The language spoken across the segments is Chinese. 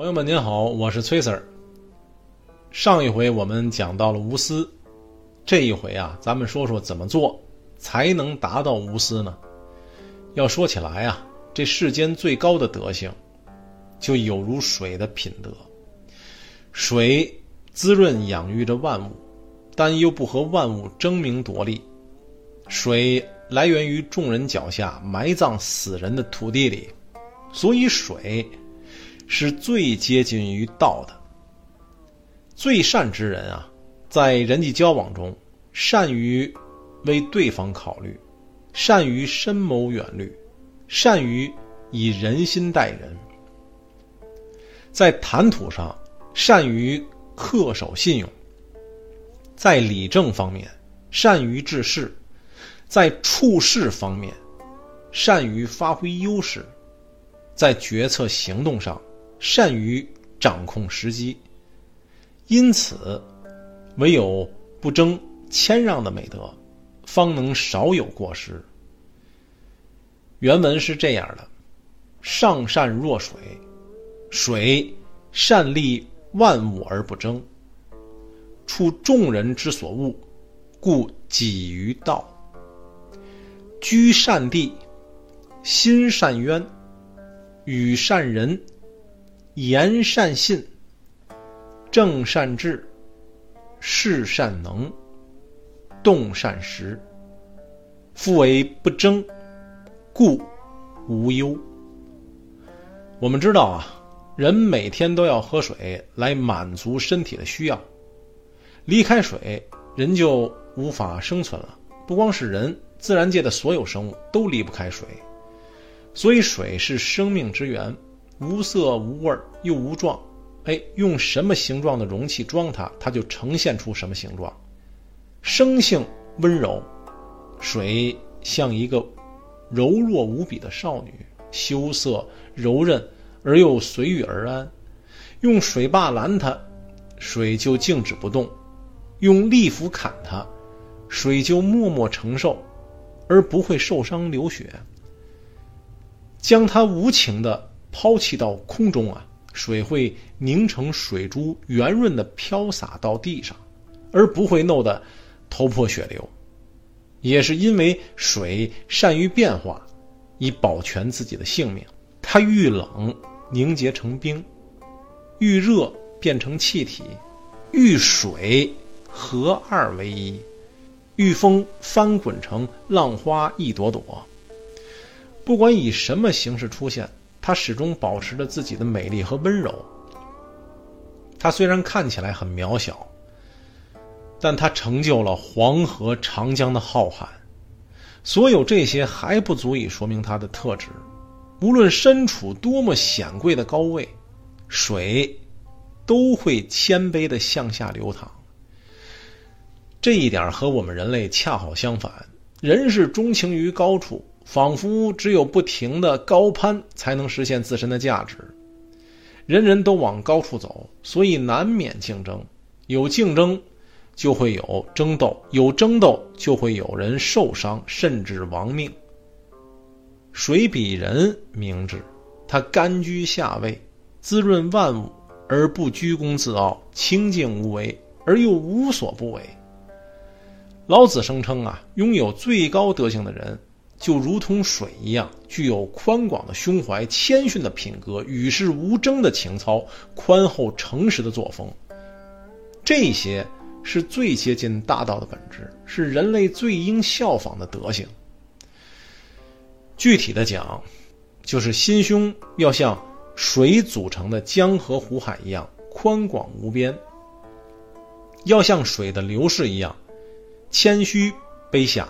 朋友们您好，我是崔 Sir。上一回我们讲到了无私，这一回啊，咱们说说怎么做才能达到无私呢？要说起来啊，这世间最高的德行，就有如水的品德。水滋润养育着万物，但又不和万物争名夺利。水来源于众人脚下埋葬死人的土地里，所以水。是最接近于道的。最善之人啊，在人际交往中，善于为对方考虑，善于深谋远虑，善于以人心待人。在谈吐上，善于恪守信用；在理政方面，善于治事；在处事方面，善于发挥优势；在决策行动上。善于掌控时机，因此，唯有不争谦让的美德，方能少有过失。原文是这样的：上善若水，水善利万物而不争，处众人之所恶，故几于道。居善地，心善渊，与善人。言善信，正善治，事善能，动善时。夫为不争，故无忧。我们知道啊，人每天都要喝水来满足身体的需要，离开水，人就无法生存了。不光是人，自然界的所有生物都离不开水，所以水是生命之源。无色无味又无状，哎，用什么形状的容器装它，它就呈现出什么形状。生性温柔，水像一个柔弱无比的少女，羞涩柔韧而又随遇而安。用水坝拦它，水就静止不动；用利斧砍它，水就默默承受，而不会受伤流血。将它无情的。抛弃到空中啊，水会凝成水珠，圆润的飘洒到地上，而不会弄得头破血流。也是因为水善于变化，以保全自己的性命。它遇冷凝结成冰，遇热变成气体，遇水合二为一，遇风翻滚成浪花一朵朵。不管以什么形式出现。它始终保持着自己的美丽和温柔。它虽然看起来很渺小，但它成就了黄河、长江的浩瀚。所有这些还不足以说明它的特质。无论身处多么显贵的高位，水都会谦卑的向下流淌。这一点和我们人类恰好相反，人是钟情于高处。仿佛只有不停的高攀，才能实现自身的价值。人人都往高处走，所以难免竞争。有竞争，就会有争斗；有争斗，就会有人受伤，甚至亡命。水比人明智，它甘居下位，滋润万物，而不居功自傲，清静无为，而又无所不为。老子声称啊，拥有最高德行的人。就如同水一样，具有宽广的胸怀、谦逊的品格、与世无争的情操、宽厚诚实的作风，这些是最接近大道的本质，是人类最应效仿的德行。具体的讲，就是心胸要像水组成的江河湖海一样宽广无边，要像水的流逝一样谦虚卑下。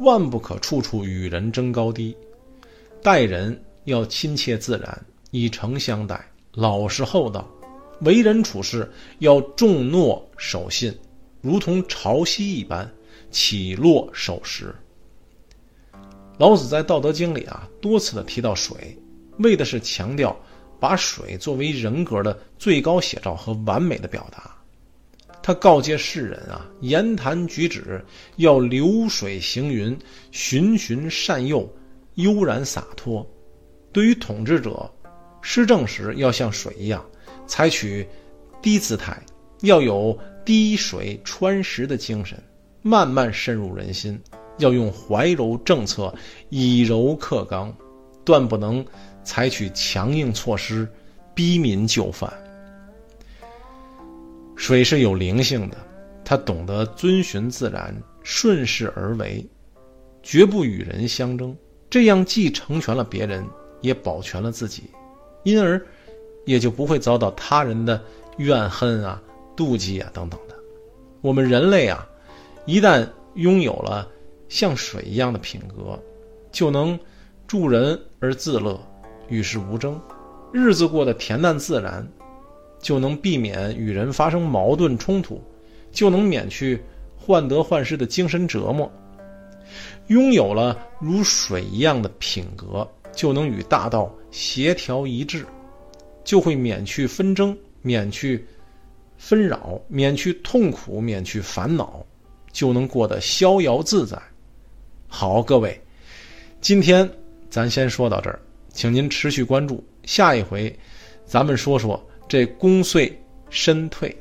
万不可处处与人争高低，待人要亲切自然，以诚相待，老实厚道；为人处事要重诺守信，如同潮汐一般起落守时。老子在《道德经》里啊，多次的提到水，为的是强调把水作为人格的最高写照和完美的表达。他告诫世人啊，言谈举止要流水行云，循循善诱，悠然洒脱。对于统治者，施政时要像水一样，采取低姿态，要有滴水穿石的精神，慢慢深入人心。要用怀柔政策，以柔克刚，断不能采取强硬措施，逼民就范。水是有灵性的，它懂得遵循自然，顺势而为，绝不与人相争。这样既成全了别人，也保全了自己，因而也就不会遭到他人的怨恨啊、妒忌啊等等的。我们人类啊，一旦拥有了。像水一样的品格，就能助人而自乐，与世无争，日子过得恬淡自然，就能避免与人发生矛盾冲突，就能免去患得患失的精神折磨。拥有了如水一样的品格，就能与大道协调一致，就会免去纷争，免去纷扰，免去痛苦，免去烦恼，就能过得逍遥自在。好，各位，今天咱先说到这儿，请您持续关注。下一回，咱们说说这功遂身退。